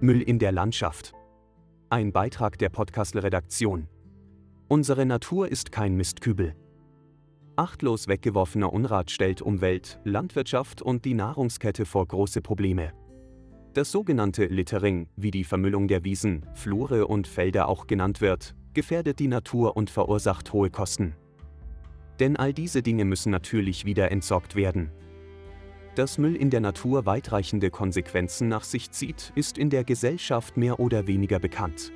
Müll in der Landschaft. Ein Beitrag der Podcast-Redaktion. Unsere Natur ist kein Mistkübel. Achtlos weggeworfener Unrat stellt Umwelt, Landwirtschaft und die Nahrungskette vor große Probleme. Das sogenannte Littering, wie die Vermüllung der Wiesen, Flure und Felder auch genannt wird, gefährdet die Natur und verursacht hohe Kosten. Denn all diese Dinge müssen natürlich wieder entsorgt werden. Dass Müll in der Natur weitreichende Konsequenzen nach sich zieht, ist in der Gesellschaft mehr oder weniger bekannt.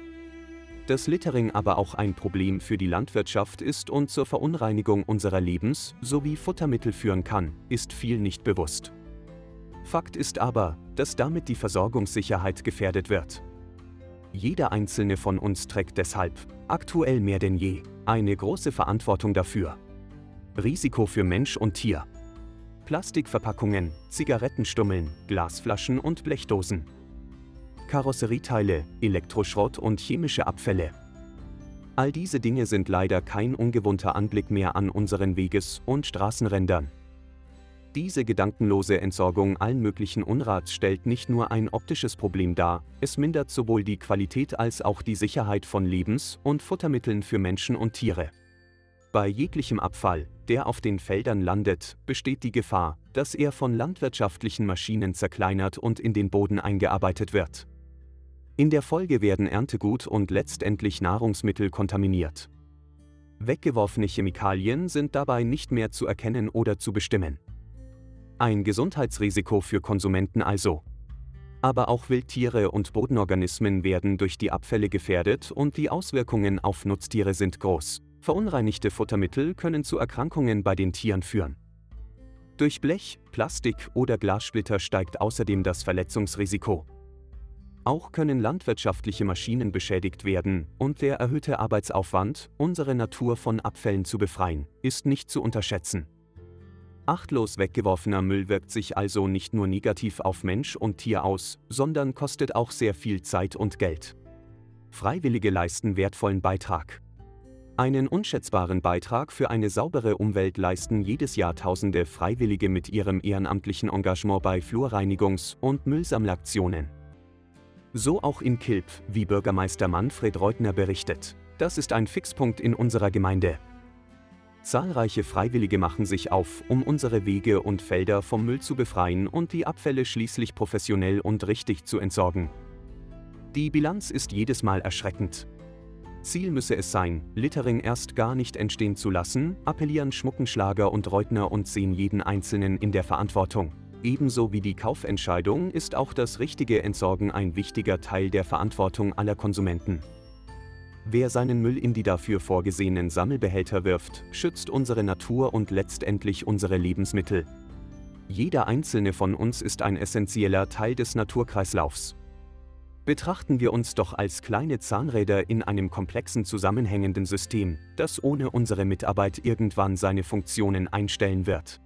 Dass Littering aber auch ein Problem für die Landwirtschaft ist und zur Verunreinigung unserer Lebens- sowie Futtermittel führen kann, ist viel nicht bewusst. Fakt ist aber, dass damit die Versorgungssicherheit gefährdet wird. Jeder einzelne von uns trägt deshalb, aktuell mehr denn je, eine große Verantwortung dafür. Risiko für Mensch und Tier. Plastikverpackungen, Zigarettenstummeln, Glasflaschen und Blechdosen. Karosserieteile, Elektroschrott und chemische Abfälle. All diese Dinge sind leider kein ungewohnter Anblick mehr an unseren Weges- und Straßenrändern. Diese gedankenlose Entsorgung allen möglichen Unrats stellt nicht nur ein optisches Problem dar, es mindert sowohl die Qualität als auch die Sicherheit von Lebens- und Futtermitteln für Menschen und Tiere. Bei jeglichem Abfall, der auf den Feldern landet, besteht die Gefahr, dass er von landwirtschaftlichen Maschinen zerkleinert und in den Boden eingearbeitet wird. In der Folge werden Erntegut und letztendlich Nahrungsmittel kontaminiert. Weggeworfene Chemikalien sind dabei nicht mehr zu erkennen oder zu bestimmen. Ein Gesundheitsrisiko für Konsumenten also. Aber auch Wildtiere und Bodenorganismen werden durch die Abfälle gefährdet und die Auswirkungen auf Nutztiere sind groß. Verunreinigte Futtermittel können zu Erkrankungen bei den Tieren führen. Durch Blech, Plastik oder Glassplitter steigt außerdem das Verletzungsrisiko. Auch können landwirtschaftliche Maschinen beschädigt werden und der erhöhte Arbeitsaufwand, unsere Natur von Abfällen zu befreien, ist nicht zu unterschätzen. Achtlos weggeworfener Müll wirkt sich also nicht nur negativ auf Mensch und Tier aus, sondern kostet auch sehr viel Zeit und Geld. Freiwillige leisten wertvollen Beitrag. Einen unschätzbaren Beitrag für eine saubere Umwelt leisten jedes Jahr Tausende Freiwillige mit ihrem ehrenamtlichen Engagement bei Flurreinigungs- und Müllsammelaktionen. So auch in Kilp, wie Bürgermeister Manfred Reutner berichtet. Das ist ein Fixpunkt in unserer Gemeinde. Zahlreiche Freiwillige machen sich auf, um unsere Wege und Felder vom Müll zu befreien und die Abfälle schließlich professionell und richtig zu entsorgen. Die Bilanz ist jedes Mal erschreckend. Ziel müsse es sein, Littering erst gar nicht entstehen zu lassen, appellieren Schmuckenschlager und Reutner und sehen jeden Einzelnen in der Verantwortung. Ebenso wie die Kaufentscheidung ist auch das richtige Entsorgen ein wichtiger Teil der Verantwortung aller Konsumenten. Wer seinen Müll in die dafür vorgesehenen Sammelbehälter wirft, schützt unsere Natur und letztendlich unsere Lebensmittel. Jeder einzelne von uns ist ein essentieller Teil des Naturkreislaufs. Betrachten wir uns doch als kleine Zahnräder in einem komplexen zusammenhängenden System, das ohne unsere Mitarbeit irgendwann seine Funktionen einstellen wird.